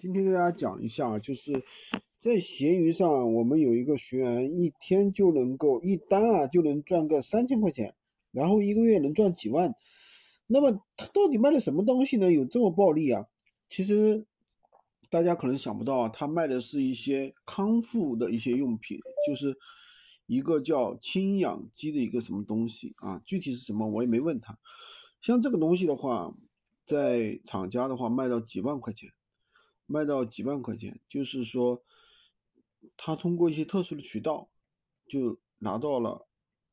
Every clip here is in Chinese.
今天给大家讲一下，就是在闲鱼上，我们有一个学员一天就能够一单啊就能赚个三千块钱，然后一个月能赚几万。那么他到底卖的什么东西呢？有这么暴利啊？其实大家可能想不到啊，他卖的是一些康复的一些用品，就是一个叫氢氧机的一个什么东西啊？具体是什么我也没问他。像这个东西的话，在厂家的话卖到几万块钱。卖到几万块钱，就是说，他通过一些特殊的渠道，就拿到了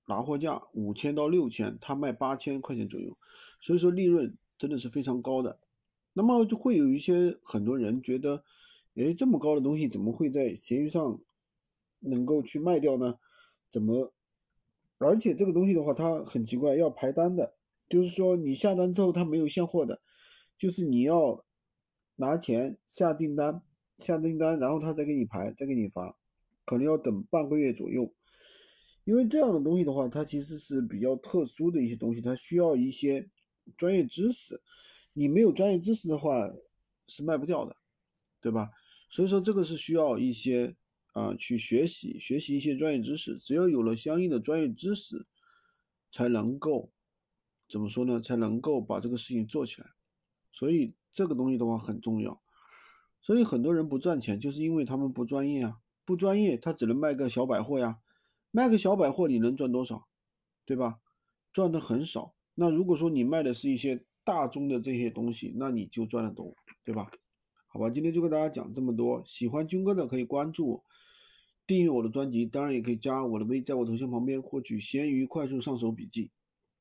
拿货价五千到六千，他卖八千块钱左右，所以说利润真的是非常高的。那么就会有一些很多人觉得，哎，这么高的东西怎么会在闲鱼上能够去卖掉呢？怎么？而且这个东西的话，它很奇怪，要排单的，就是说你下单之后它没有现货的，就是你要。拿钱下订单，下订单，然后他再给你排，再给你发，可能要等半个月左右。因为这样的东西的话，它其实是比较特殊的一些东西，它需要一些专业知识。你没有专业知识的话，是卖不掉的，对吧？所以说这个是需要一些啊去学习，学习一些专业知识。只有有了相应的专业知识，才能够怎么说呢？才能够把这个事情做起来。所以。这个东西的话很重要，所以很多人不赚钱，就是因为他们不专业啊，不专业，他只能卖个小百货呀，卖个小百货你能赚多少，对吧？赚的很少。那如果说你卖的是一些大宗的这些东西，那你就赚得多，对吧？好吧，今天就跟大家讲这么多。喜欢军哥的可以关注我，订阅我的专辑，当然也可以加我的微，在我头像旁边获取闲鱼快速上手笔记。